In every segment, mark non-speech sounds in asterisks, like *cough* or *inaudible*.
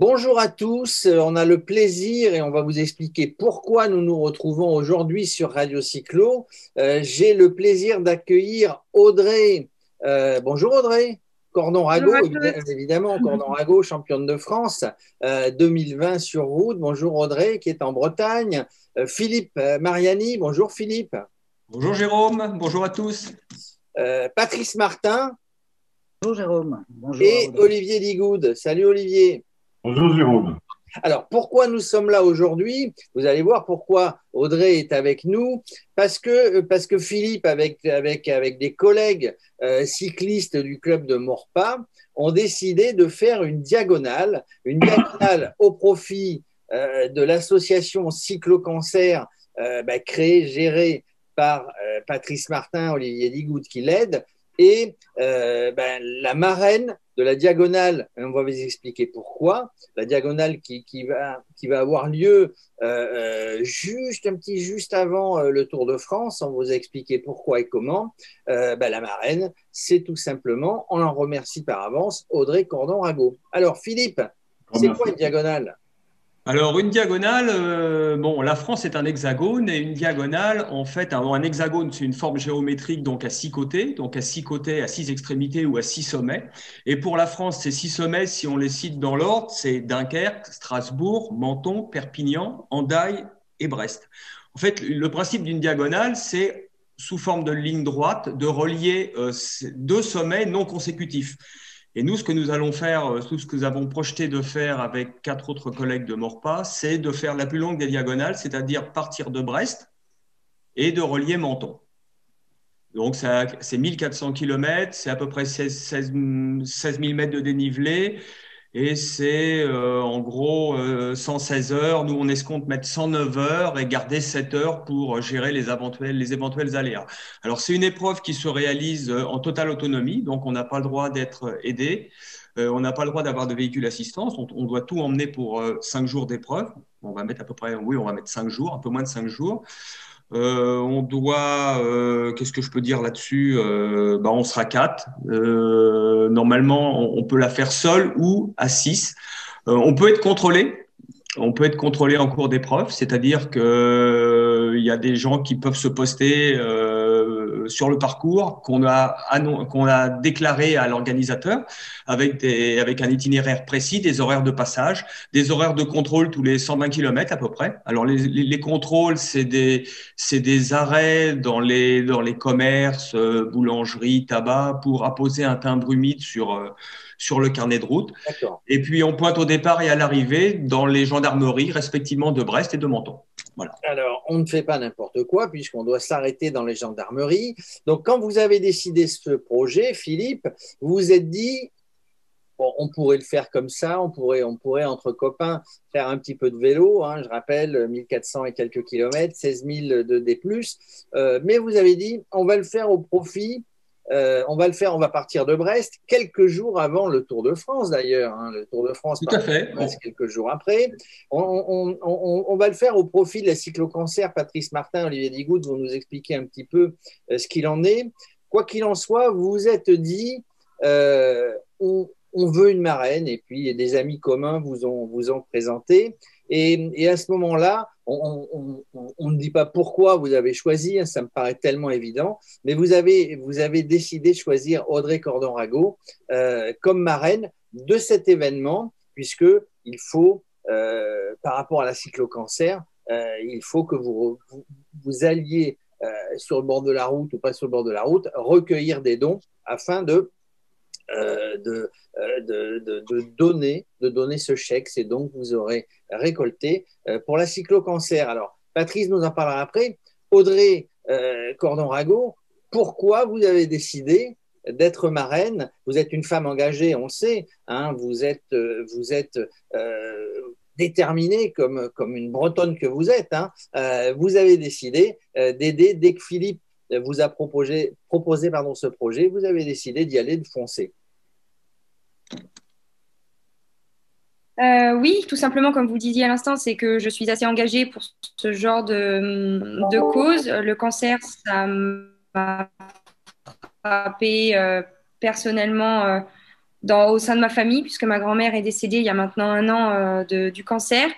Bonjour à tous, on a le plaisir et on va vous expliquer pourquoi nous nous retrouvons aujourd'hui sur Radio Cyclo. Euh, j'ai le plaisir d'accueillir Audrey. Euh, bonjour Audrey. Cordon Rago, évidemment, *laughs* Cordon Rago, championne de France 2020 euh, sur route. Bonjour Audrey qui est en Bretagne. Philippe Mariani, bonjour Philippe. Bonjour Jérôme, bonjour à tous. Patrice Martin. Bonjour Jérôme. Bonjour et Olivier Ligoud. Salut Olivier. Bonjour Jérôme. Alors, pourquoi nous sommes là aujourd'hui? Vous allez voir pourquoi Audrey est avec nous. Parce que, que Philippe, avec, avec, avec des collègues euh, cyclistes du club de Morpa, ont décidé de faire une diagonale, une diagonale au profit euh, de l'association Cyclo-Cancer, euh, bah, créée, gérée par Patrice Martin, Olivier Digoud qui l'aide, et ben, la marraine de la diagonale, on va vous expliquer pourquoi, la diagonale qui, va, qui va avoir lieu euh, euh, juste un petit juste avant euh, le Tour de France, on vous a expliqué pourquoi et comment. Ben, la marraine, c'est tout simplement, on en remercie par avance, Audrey Cordon-Rago. Alors Philippe, c'est quoi une diagonale? Alors, une diagonale, euh, bon, la France est un hexagone et une diagonale, en fait, un, hexagone, c'est une forme géométrique donc à six côtés, donc à six côtés, à six extrémités ou à six sommets. Et pour la France, ces six sommets, si on les cite dans l'ordre, c'est Dunkerque, Strasbourg, Menton, Perpignan, Andaille et Brest. En fait, le principe d'une diagonale, c'est sous forme de ligne droite, de relier euh, deux sommets non consécutifs. Et nous, ce que nous allons faire, euh, tout ce que nous avons projeté de faire avec quatre autres collègues de Morpa, c'est de faire la plus longue des diagonales, c'est-à-dire partir de Brest et de relier Menton. Donc, c'est 1400 km, c'est à peu près 16, 16 000 mètres de dénivelé et c'est euh, en gros 116 euh, heures. Nous, on escompte mettre 109 heures et garder 7 heures pour gérer les éventuels, les éventuels aléas. Alors, c'est une épreuve qui se réalise euh, en totale autonomie, donc on n'a pas le droit d'être aidé. on n'a pas le droit d'avoir de véhicule assistance. On, on, doit tout emmener pour 5 jours d'épreuve. On va mettre à peu près, oui, on va mettre 5 jours, un peu moins de 5 jours. Euh, on doit, euh, qu'est-ce que je peux dire là-dessus euh, bah, On sera quatre. normalement, on, peut la faire seule ou à six. on peut être contrôlé. On peut être contrôlé en cours d'épreuve, c'est-à-dire qu'il y a des gens qui peuvent se poster sur le parcours qu'on a, qu'on a déclaré à l'organisateur avec, des, avec un itinéraire précis, des horaires de passage, des horaires de contrôle tous les 120 km à peu près. Alors les, les, contrôles, c'est des, c'est des arrêts dans les, dans les commerces, euh, boulangeries, tabac, pour apposer un timbre humide sur, euh, sur le carnet de route. Et puis on pointe au départ et à l'arrivée dans les gendarmeries respectivement de Brest et de Menton. Alors, on ne fait pas n'importe quoi puisqu'on doit s'arrêter dans les gendarmeries. Donc, quand vous avez décidé ce projet, Philippe, vous vous êtes dit, on pourrait le faire comme ça, on pourrait, on pourrait entre copains faire un petit peu de vélo. Hein, je rappelle, 1400 et quelques kilomètres, 16 000 de D+. Euh, mais vous avez dit, on va le faire au profit euh, on va le faire, on va partir de Brest quelques jours avant le Tour de France d'ailleurs. Hein, le Tour de France, Tout à fait. quelques jours après. On, va le faire au profit de la cyclo-cancer. Patrice Martin, Olivier Digoud vont nous expliquer un petit peu euh, ce qu'il en est. Quoi qu'il en soit, vous vous êtes dit, euh, on, veut une marraine et puis des amis communs vous ont, vous ont présenté. Et, à ce moment-là, on, ne dit pas pourquoi vous avez choisi, hein, ça me paraît tellement évident, mais vous avez, décidé de choisir Audrey Cordon-Rago euh, comme marraine de cet événement, puisque il faut, euh, par rapport à la cyclo-cancer, euh, il faut que vous, alliez sur le bord de la route ou pas sur le bord de la route, recueillir des dons afin de de, de, de, donner, de donner ce chèque. C'est donc vous aurez récolté euh, pour la cyclo-cancer. Alors, Patrice nous en parlera après. Audrey euh, Cordon-Rago, pourquoi vous avez décidé d'être marraine Vous êtes une femme engagée, on sait. Hein, vous êtes, euh, vous êtes déterminée comme, comme une bretonne que vous êtes. Hein. vous avez décidé d'aider dès que Philippe vous a proposé, proposé pardon, ce projet, vous avez décidé d'y aller, de foncer. Euh, oui, tout simplement, comme vous disiez à l'instant, c'est que je suis assez engagée pour ce genre de, cause. Le cancer, ça m'a frappé euh, personnellement dans, au sein de ma famille, puisque ma grand-mère est décédée il y a maintenant un an euh, du cancer.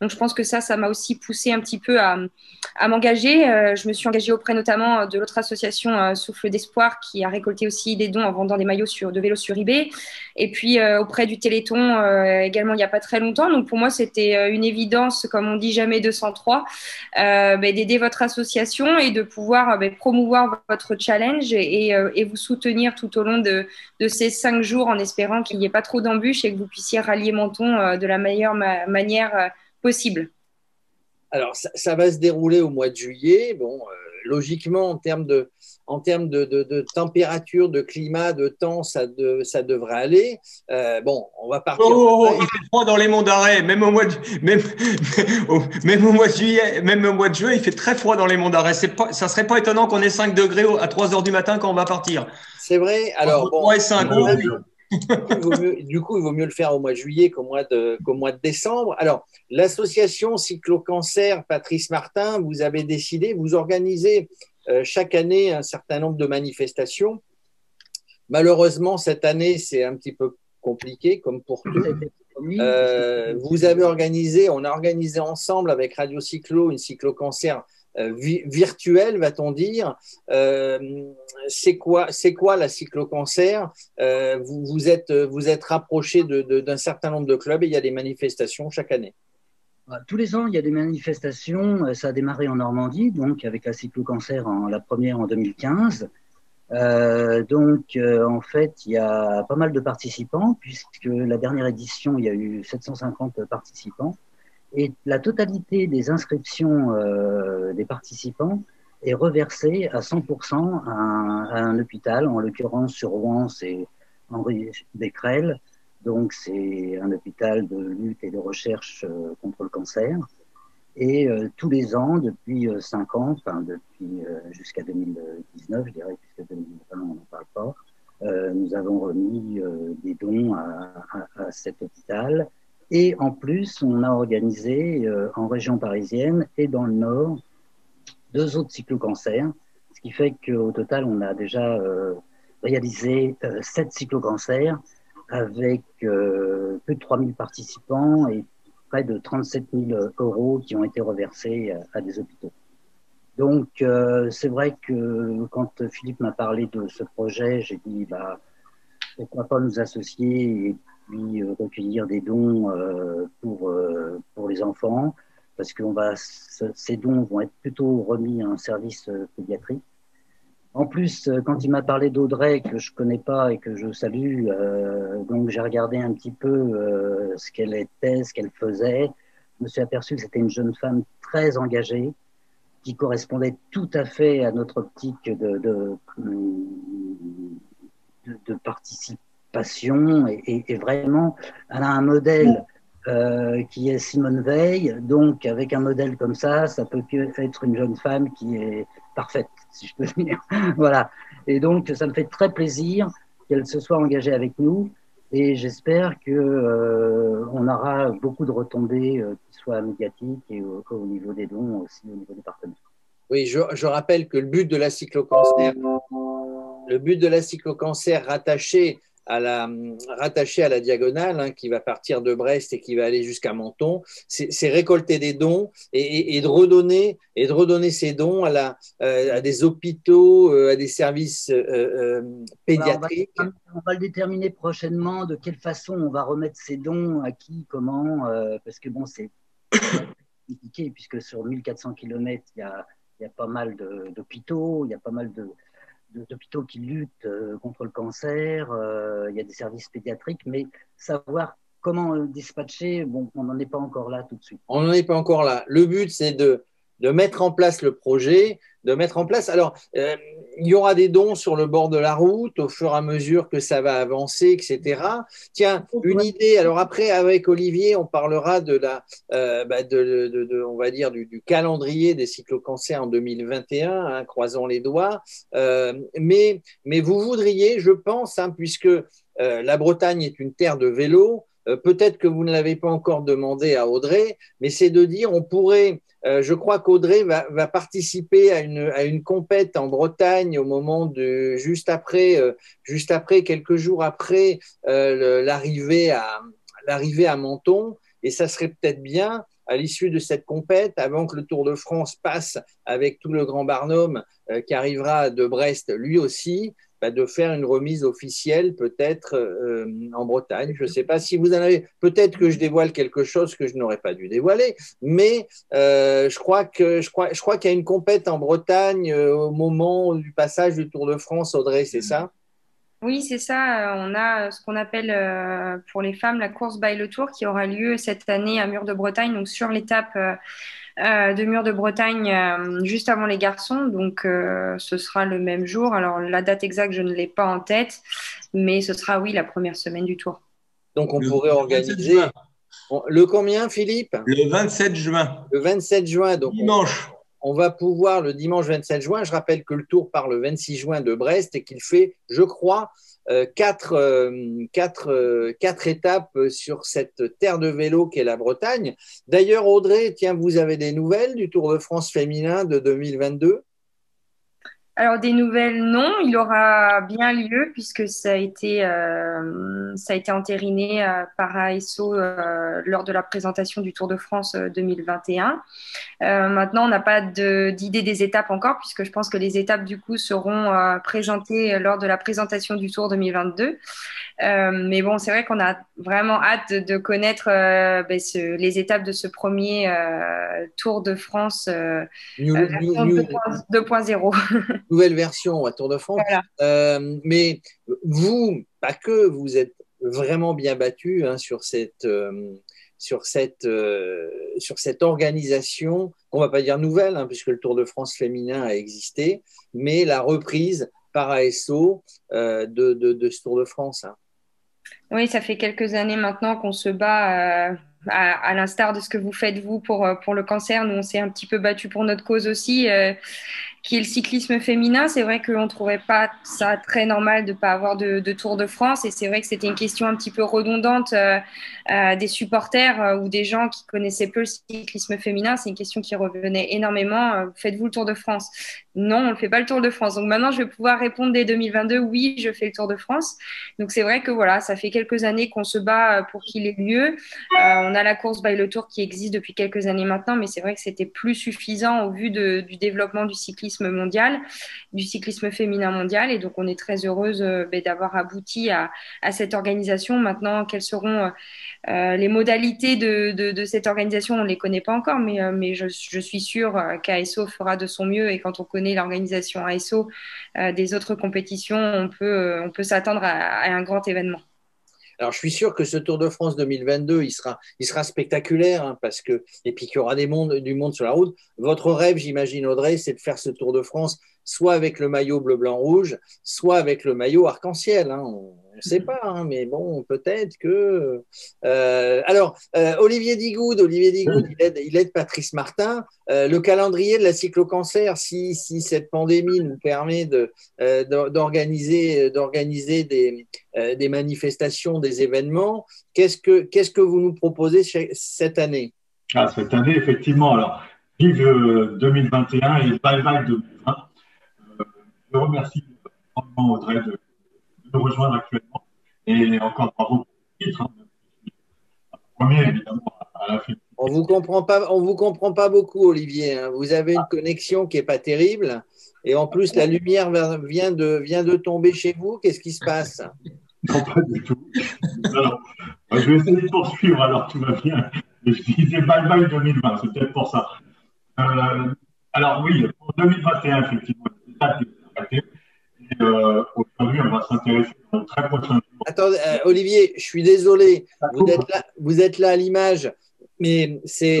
Donc je pense que ça, ça m'a aussi poussé un petit peu à, à m'engager. Euh, je me suis engagée auprès notamment de l'autre association euh, Souffle d'Espoir, qui a récolté aussi des dons en vendant des maillots sur, de vélo sur eBay. Et puis auprès du Téléthon également il n'y a pas très longtemps. Donc pour moi, c'était une évidence, comme on dit jamais 203, bah, d'aider votre association et de pouvoir bah, promouvoir votre challenge et, et, vous soutenir tout au long de, de ces cinq jours en espérant qu'il n'y ait pas trop d'embûches et que vous puissiez rallier Menton euh, de la meilleure manière euh, possible. Alors, ça, va se dérouler au mois de juillet. Bon, euh, logiquement, en termes de, en termes de, température, de climat, de temps, ça, ça devrait aller. bon, on va partir. Oh, oh, oh, il fait froid dans les monts d'arrêt, même au mois de, même, *laughs* même au mois de juillet, même au mois de juin, il fait très froid dans les monts d'arrêt. Pas, ça serait pas étonnant qu'on ait 5 degrés à 3 heures du matin quand on va partir. C'est vrai. Alors, bon, 5, du coup, il vaut mieux le faire au mois de juillet qu'au mois de, mois de décembre. Alors, l'association Cyclo-Cancer Patrice Martin, vous avez décidé, vous organisez euh, chaque année un certain nombre de manifestations. Malheureusement, cette année, c'est un petit peu compliqué, comme pour tout. Euh, vous avez organisé, on a organisé ensemble avec Radio Cyclo une cyclo-cancer virtuelle, va-t-on dire. Euh, c'est quoi, quoi la cyclo-cancer euh, vous, êtes, vous êtes rapproché d'un certain nombre de clubs et il y a des manifestations chaque année. Bah, tous les ans, il y a des manifestations. Ça a démarré en Normandie, donc avec la cyclo-cancer, la première en 2015. donc, en fait, il y a pas mal de participants, puisque la dernière édition, il y a eu 750 participants. Et la totalité des inscriptions euh, des participants est reversée à 100% à un, hôpital. En l'occurrence, sur Rouen, c'est Henri Becquerel. Donc, c'est un hôpital de lutte et de recherche euh, contre le cancer. Et euh, tous les ans, depuis 5 ans, enfin depuis jusqu'à 2019, je dirais, puisque 2020, on n'en parle pas, nous avons remis des dons à cet hôpital et en plus, on a organisé euh, en région parisienne et dans le Nord deux autres cyclocancers, ce qui fait qu'au total, on a déjà euh, réalisé euh, sept cyclocancers avec plus de 3000 participants et près de 37 000 euros qui ont été reversés à, des hôpitaux. Donc, c'est vrai que quand Philippe m'a parlé de ce projet, j'ai dit, bah, pourquoi pas nous associer et euh, recueillir des dons euh, pour, euh, pour les enfants, parce que ces dons vont être plutôt remis à un service pédiatrique. En plus, quand il m'a parlé d'Audrey, que je connais pas et que je salue, donc j'ai regardé un petit peu ce qu'elle était, ce qu'elle faisait. Je me suis aperçu que c'était une jeune femme très engagée, qui correspondait tout à fait à notre optique de, de, de participer passion et, vraiment, elle a un modèle euh, qui est Simone Veil. Donc, avec un modèle comme ça, ça peut être une jeune femme qui est parfaite, si je peux *laughs* dire. voilà. Et donc, ça me fait très plaisir qu'elle se soit engagée avec nous. Et j'espère que euh, on aura beaucoup de retombées, euh, qui soient médiatiques et au, au, niveau des dons, aussi au niveau des partenaires. Oui, je, je rappelle que le but de la cyclocancer, le but de la cyclocancer rattaché à la, rattaché à la diagonale hein, qui va partir de Brest et qui va aller jusqu'à Menton, c'est récolter des dons et, de redonner et de redonner ces dons à, la, euh, à des hôpitaux, euh, à des services euh, pédiatriques. on, va, le déterminer prochainement de quelle façon on va remettre ces dons à qui, comment, parce que bon, c'est compliqué puisque sur 1400 km, il y a, il y a pas mal d'hôpitaux, il y a pas mal de, d'hôpitaux qui luttent euh, contre le cancer, euh, il y a des services pédiatriques, mais savoir comment dispatcher, bon, on n'en est pas encore là tout de suite. On n'en est pas encore là. Le but, c'est de, de mettre en place le projet, de mettre en place. Alors, euh, il y aura des dons sur le bord de la route au fur et à mesure que ça va avancer, etc. Tiens, une idée. Alors après, avec Olivier, on parlera de la, euh, bah de, de, de, on va dire du, du calendrier des cyclocancers en 2021. Hein, croisons les doigts. Euh, mais, mais vous voudriez, je pense, hein, puisque euh, la Bretagne est une terre de vélo, peut-être que vous ne l'avez pas encore demandé à Audrey, mais c'est de dire on pourrait je crois qu'Audrey va, participer à une, compète en Bretagne au moment de juste après, juste après quelques jours après l'arrivée à l'arrivée à Menton. Et ça serait peut-être bien à l'issue de cette compète, avant que le Tour de France passe avec tout le Grand Barnum euh, qui arrivera de Brest lui aussi, bah, de faire une remise officielle peut-être euh, en Bretagne. Je ne sais pas si vous en avez. Peut-être que je dévoile quelque chose que je n'aurais pas dû dévoiler, mais euh, je crois que je crois, je crois qu'il y a une compète en Bretagne au moment du passage du Tour de France. Audrey, c'est ça? Oui, c'est ça. On a ce qu'on appelle euh, pour les femmes la course by le Tour qui aura lieu cette année à Mur de Bretagne, donc sur l'étape euh, euh, de Mur de Bretagne juste avant les garçons. Donc ce sera le même jour. Alors la date exacte, je ne l'ai pas en tête, mais ce sera oui la première semaine du Tour. Donc on pourrait organiser. Le combien, Philippe? Le 27 juin. Le 27 juin, donc. Dimanche on va pouvoir le dimanche 27 juin. Je rappelle que le tour part le 26 juin de Brest et qu'il fait, je crois, euh, euh, euh, quatre, étapes sur cette terre de vélo qu'est la Bretagne. D'ailleurs, Audrey, tiens, vous avez des nouvelles du Tour de France féminin de 2022 alors des nouvelles, non, il aura bien lieu puisque ça a été, euh, ça a été entériné euh, par ASO euh, lors de la présentation du Tour de France 2021. maintenant, on n'a pas d'idée des étapes encore puisque je pense que les étapes du coup seront présentées lors de la présentation du Tour 2022. mais bon, c'est vrai qu'on a vraiment hâte de, connaître ben, les étapes de ce premier Tour de France 2.0. *laughs* *laughs* nouvelle version à Tour de France. Euh, mais vous, pas que, vous êtes vraiment bien battu hein, sur cette. Euh, sur cette, euh, sur cette organisation, on va pas dire nouvelle, hein, puisque le Tour de France féminin a existé, mais la reprise par ASO de, de, ce Tour de France. Hein. Oui, ça fait quelques années maintenant qu'on se bat à, l'instar de ce que vous faites vous pour, pour le cancer. Nous, on s'est un petit peu battu pour notre cause aussi qui est le cyclisme féminin. C'est vrai qu'on ne trouvait pas ça très normal de ne pas avoir de, Tour de France. Et c'est vrai que c'était une question un petit peu redondante euh, euh, des supporters euh, ou des gens qui connaissaient peu le cyclisme féminin. C'est une question qui revenait énormément. Faites-vous le Tour de France Non, on ne fait pas le Tour de France. Donc maintenant, je vais pouvoir répondre dès 2022, oui, je fais le Tour de France. Donc c'est vrai que voilà, ça fait quelques années qu'on se bat pour qu'il ait lieu. on a la course by le Tour qui existe depuis quelques années maintenant, mais c'est vrai que c'était plus suffisant au vu du développement du cyclisme mondial, du cyclisme féminin mondial. Et donc, on est très heureuse euh, ben, d'avoir abouti à, cette organisation. Maintenant, quelles seront euh, euh, les modalités de, cette organisation? On ne les connaît pas encore, mais, mais je, suis sûre qu'ASO fera de son mieux. Et quand on connaît l'organisation ASO des autres compétitions, on peut, on peut s'attendre à un grand événement. Alors, je suis sûr que ce Tour de France 2022, il sera, il sera spectaculaire, hein, parce que, et puis qu'il y aura des mondes, du monde sur la route. Votre rêve, j'imagine, Audrey, c'est de faire ce Tour de France soit avec le maillot bleu, blanc, rouge, soit avec le maillot arc-en-ciel. Hein. Ne sait pas, hein, mais bon, peut-être que. Euh, alors, euh, Olivier Digoud, Olivier Digoud, il aide, Patrice Martin. Euh, le calendrier de la cyclo-cancer, si, si cette pandémie nous permet d'organiser d'organiser des, des manifestations, des événements, qu'est-ce que, qu'est-ce que vous nous proposez cette année? Ah, Cette année, effectivement. Alors, vive 2021 et bye bye 2020. Je remercie Audrey de, rejoindre actuellement. Et encore bravo pour le titre. Hein. Premier, évidemment, à la fin. On vous comprend pas, on vous comprend pas beaucoup, Olivier. Hein. Vous avez une connexion qui est pas terrible, et en plus la lumière vient de vient de tomber chez vous. Qu'est-ce qui se passe? Non, pas du tout. Alors, je vais essayer de poursuivre. Alors, tout va bien. Je disais bye bye 2020, c'est peut-être pour ça. Euh, alors oui, pour 2021, effectivement, et euh, aujourd'hui, on va s'intéresser dans très prochain Attendez, euh, Olivier, je suis désolé. Vous êtes là, vous êtes là à l'image, mais c'est.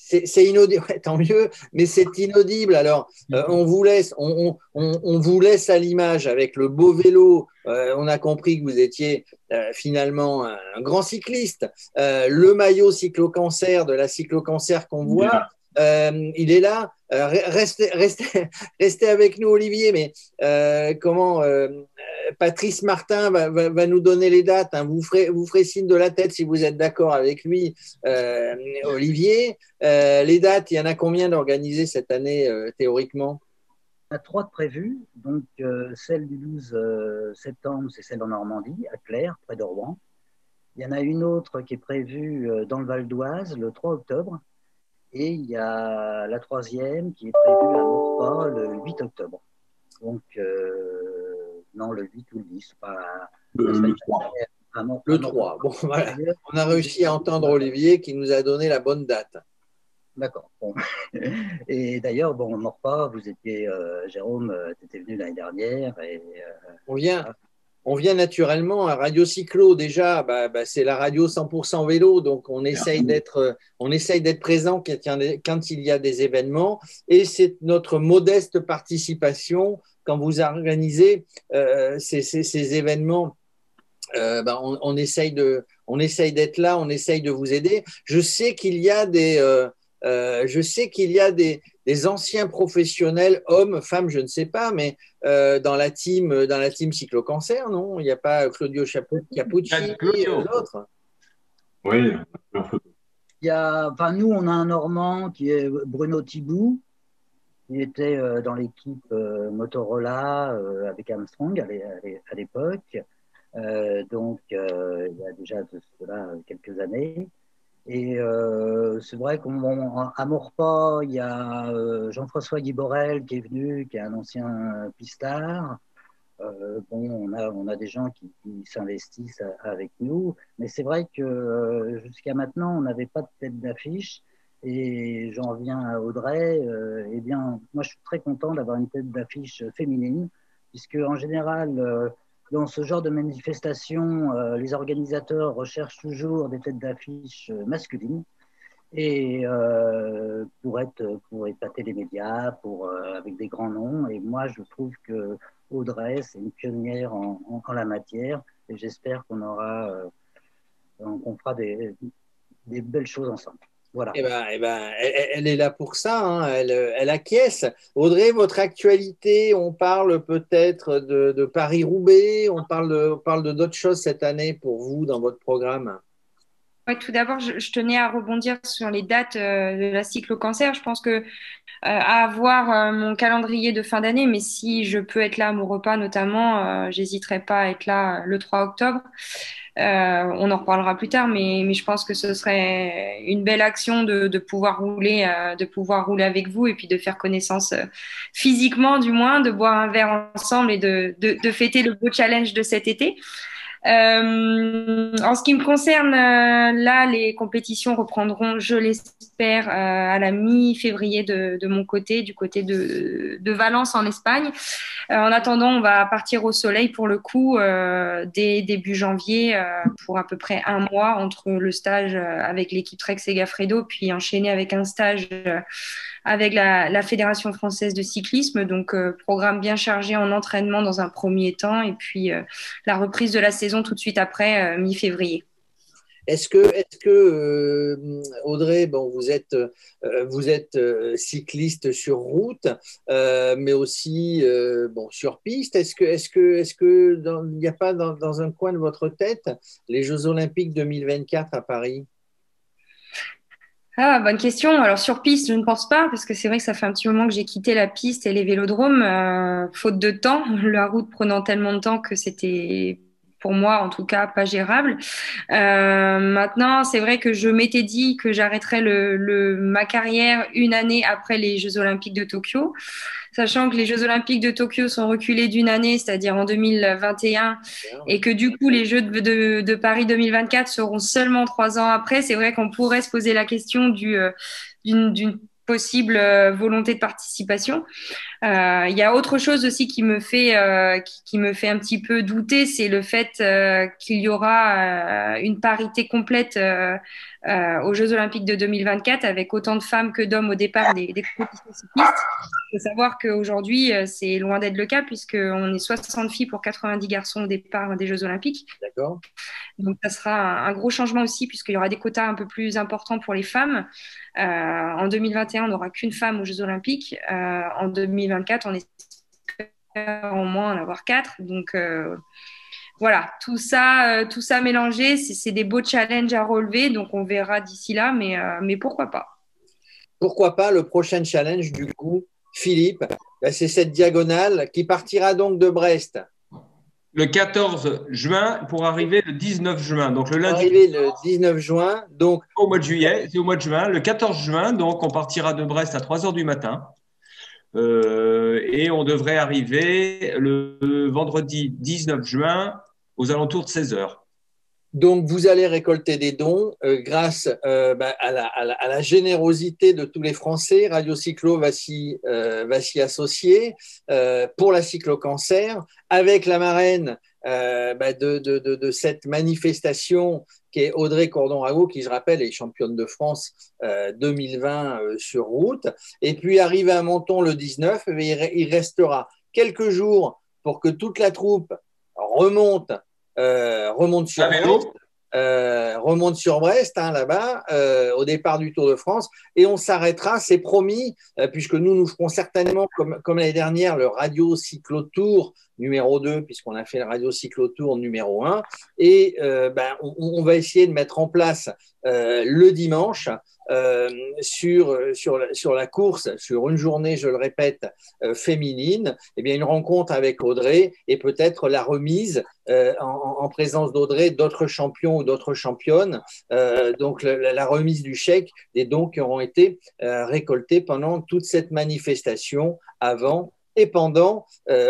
C'est inaudible, *laughs* tant mieux, mais c'est inaudible. Alors, euh, on vous laisse, on, on, on vous laisse à l'image avec le beau vélo. on a compris que vous étiez finalement un grand cycliste. le maillot cyclo-cancer de la cyclo-cancer qu'on voit, euh, il est là. Euh, *laughs* restez, avec nous, Olivier. Mais euh, comment Patrice Martin va, nous donner les dates. Hein. Vous, ferez, signe de la tête si vous êtes d'accord avec lui, Olivier. les dates, il y en a combien d'organisées cette année théoriquement? Il y a trois de prévues. Donc, celle du 12 septembre, c'est celle en Normandie, à Claire, près de Rouen. Il y en a une autre qui est prévue dans le Val d'Oise le 3 octobre. Et il y a la troisième qui est prévue à Maurepas le 8 octobre. Donc, euh, non, le 8 ou le 10, pas. Le, 3. le 3. Bon, voilà. On a réussi à entendre Olivier qui nous a donné la bonne date. D'accord. Bon. *laughs* Et d'ailleurs, bon, vous étiez, euh, Jérôme, euh, tu étais venu l'année dernière. Et, on vient on vient naturellement à Radio Cyclo déjà, bah, bah, c'est la radio 100% vélo, donc on essaye d'être, on essaye d'être présent quand il y a des événements, et c'est notre modeste participation quand vous organisez euh, ces, événements. Euh, bah, on, essaye de, on essaye d'être là, on essaye de vous aider. Je sais qu'il y a des, euh, je sais qu'il y a des, des anciens professionnels, hommes, femmes, je ne sais pas, mais euh, dans la team, dans la team cyclo-cancer, non? Il n'y a pas Claudio Capucci et l'autre Oui. Il y a, enfin, nous, on a un Normand qui est Bruno Thibou, qui était euh, dans l'équipe euh, Motorola avec Armstrong à l'époque. donc, il y a déjà de cela quelques années. Et euh, c'est vrai qu'à Maurepas, il y a euh, Jean-François Guiborel qui est venu, qui est un ancien pistard. Euh, bon, on a, on a des gens qui, s'investissent avec nous, mais c'est vrai que jusqu'à maintenant, on n'avait pas de tête d'affiche. Et j'en viens à Audrey. eh bien, moi, je suis très content d'avoir une tête d'affiche féminine, puisque en général, dans ce genre de manifestation, euh, les organisateurs recherchent toujours des têtes d'affiche euh, masculines et euh, pour être pour épater les médias, pour avec des grands noms. Et moi, je trouve que Audrey, c'est une pionnière en, en, la matière, et j'espère qu'on aura, qu'on fera des, des belles choses ensemble. Voilà. Eh ben, eh ben, elle, est là pour ça, hein. elle, elle, acquiesce. Audrey, votre actualité, on parle peut-être de, Paris-Roubaix, on parle de, parle de d'autres choses cette année pour vous dans votre programme? Tout d'abord, je, tenais à rebondir sur les dates euh, de la cyclo-cancer. Je pense que euh, à avoir euh, mon calendrier de fin d'année, mais si je peux être là à mon repas notamment, j'hésiterai pas à être là le 3 octobre. On en reparlera plus tard, mais, je pense que ce serait une belle action de, pouvoir rouler, de pouvoir rouler avec vous et puis de faire connaissance physiquement, du moins, de boire un verre ensemble et de fêter le beau challenge de cet été. Euh, en ce qui me concerne, euh, là, les compétitions reprendront, je l'espère, euh, à la mi-février de, mon côté, du côté de, Valence en Espagne. en attendant, on va partir au soleil pour le coup dès début janvier pour à peu près un mois entre le stage avec l'équipe Trek Segafredo, puis enchaîner avec un stage avec la, Fédération française de cyclisme. Donc, programme bien chargé en entraînement dans un premier temps et puis la reprise de la saison tout de suite après, euh, mi-février. Est-ce que, est que euh, Audrey, bon, vous êtes, euh, vous êtes cycliste sur route, mais aussi bon, sur piste? Est-ce que, est-ce que, est-ce que il n'y a pas dans, dans, un coin de votre tête les Jeux Olympiques 2024 à Paris? Ah, bonne question. Alors sur piste, je ne pense pas, parce que c'est vrai que ça fait un petit moment que j'ai quitté la piste et les vélodromes, faute de temps, la route prenant tellement de temps que c'était pour moi en tout cas pas gérable. Euh, maintenant, c'est vrai que je m'étais dit que j'arrêterais le, le, ma carrière une année après les Jeux Olympiques de Tokyo, sachant que les Jeux Olympiques de Tokyo sont reculés d'une année, c'est-à-dire en 2021, et que du coup les Jeux de, de, de, Paris 2024 seront seulement trois ans après. C'est vrai qu'on pourrait se poser la question du euh, d'une possible euh, volonté de participation. Euh, il y a autre chose aussi qui me fait euh, qui, me fait un petit peu douter, c'est le fait qu'il y aura une parité complète aux Jeux Olympiques de 2024 avec autant de femmes que d'hommes au départ des, des compétitions cyclistes. Il faut savoir qu'aujourd'hui c'est loin d'être le cas puisqu'on est 60 filles pour 90 garçons au départ des Jeux Olympiques. D'accord. Donc ça sera un, gros changement aussi puisqu'il y aura des quotas un peu plus importants pour les femmes. en 2021 on n'aura qu'une femme aux Jeux Olympiques. Euh, en 2024, on espère au moins en avoir quatre. Donc voilà, tout ça, tout ça mélangé, c'est des beaux challenges à relever. Donc on verra d'ici là, mais, mais pourquoi pas Pourquoi pas le prochain challenge du coup, Philippe? Ben, C'est cette diagonale qui partira donc de Brest le 14 juin pour arriver le 19 juin. Donc le lundi. Arriver le 19 juin, donc. Au mois de juillet, c'est au mois de juin. Le 14 juin, donc on partira de Brest à 3 heures du matin. Euh, et on devrait arriver le vendredi 19 juin aux alentours de 16 heures. Donc, vous allez récolter des dons euh, grâce euh, bah, à, la, générosité de tous les Français. Radio Cyclo va s'y associer pour la cyclo-cancer avec la marraine bah, de, cette manifestation qui est Audrey Cordon-Rago, qui, je rappelle, est championne de France 2020 sur route. Et puis, arrivé à Menton le 19, eh il restera quelques jours pour que toute la troupe remonte euh, remonte sur Brest, euh, remonte sur Brest, hein, là-bas, euh, au départ du Tour de France, et on s'arrêtera, c'est promis, puisque nous nous ferons certainement, comme, comme l'année dernière, le Radio Cyclo Tour numéro 2, puisqu'on a fait le Radio Cyclo Tour numéro 1, et ben, on, va essayer de mettre en place le dimanche euh, sur, sur, sur la course, sur une journée, je le répète, euh, féminine, eh bien, une rencontre avec Audrey et peut-être la remise euh, en, en, présence d'Audrey d'autres champions ou d'autres championnes. donc, la, la, remise du chèque des dons qui auront été récoltés pendant toute cette manifestation avant et pendant,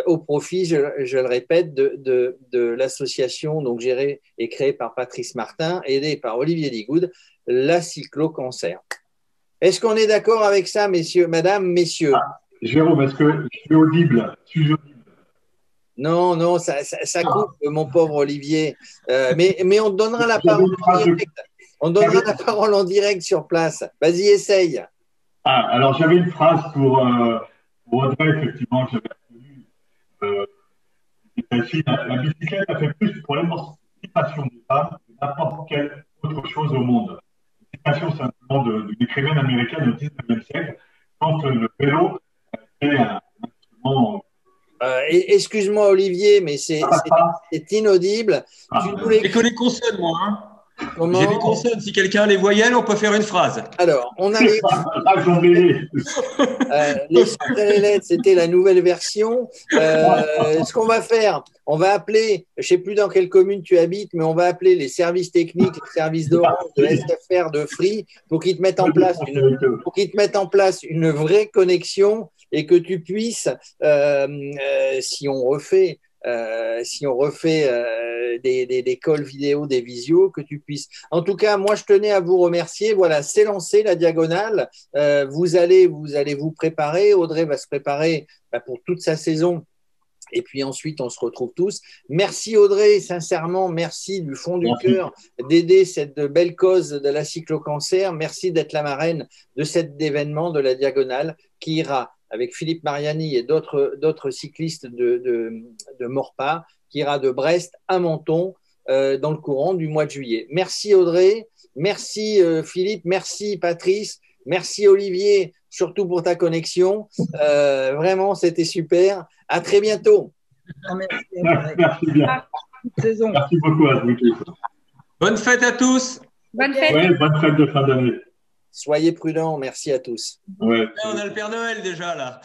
au profit, je, je, le répète, de, de, de l'association donc gérée et créée par Patrice Martin, aidée par Olivier Digoud, la cyclo-cancer. Est-ce qu'on est, d'accord avec ça, messieurs, madame, messieurs? Ah, Jérôme, est-ce que je suis audible, Non, non, ça, coupe, mon pauvre Olivier. Euh, mais, mais on donnera la parole en direct. On donnera la parole en direct sur place. Vas-y, essaye. Ah, alors j'avais une phrase pour, euh, Audrey, effectivement, que j'avais retenu. Euh, la, bicyclette a fait plus pour l'émancipation des femmes que n'importe quelle autre chose au monde citation simplement d'une écrivaine américaine au XIXe siècle, quand le vélo était un instrument. Euh, Excuse-moi Olivier, mais c'est inaudible. Ah, tu nous les... Que les consonnes, moi. Hein. J'ai des consonnes. Si quelqu'un a les voyelles, on peut faire une phrase. Alors, on *laughs* a les. euh, les les lettres, c'était la nouvelle version. Euh, ce qu'on va faire, on va appeler, je ne sais plus dans quelle commune tu habites, mais on va appeler les services techniques, les services d'Orange, de SFR, de Free, pour qu'ils te mettent en place une, pour qu'ils te mettent en place une vraie connexion et que tu puisses, euh, euh, si on refait euh, si on refait euh, des, des, calls vidéo, des visios, que tu puisses. En tout cas, moi, je tenais à vous remercier. Voilà, c'est lancé la diagonale. Euh, vous allez, vous allez vous préparer. Audrey va se préparer bah, pour toute sa saison. Et puis ensuite, on se retrouve tous. Merci Audrey, sincèrement, merci du fond du cœur d'aider cette belle cause de la cyclo-cancer. Merci d'être la marraine de cet événement de la diagonale qui ira avec Philippe Mariani et d'autres cyclistes de, de, de, Morpa, qui ira de Brest à Menton euh, dans le courant du mois de juillet. Merci Audrey, merci euh, Philippe, merci Patrice, merci Olivier, surtout pour ta connexion. Euh, vraiment, c'était super. À très bientôt. *laughs* Merci, bien. Merci beaucoup à vous Bonne fête à tous. Bonne fête. bonne fête de fin d'année. Soyez prudents. Merci à tous. On a le Père Noël déjà là.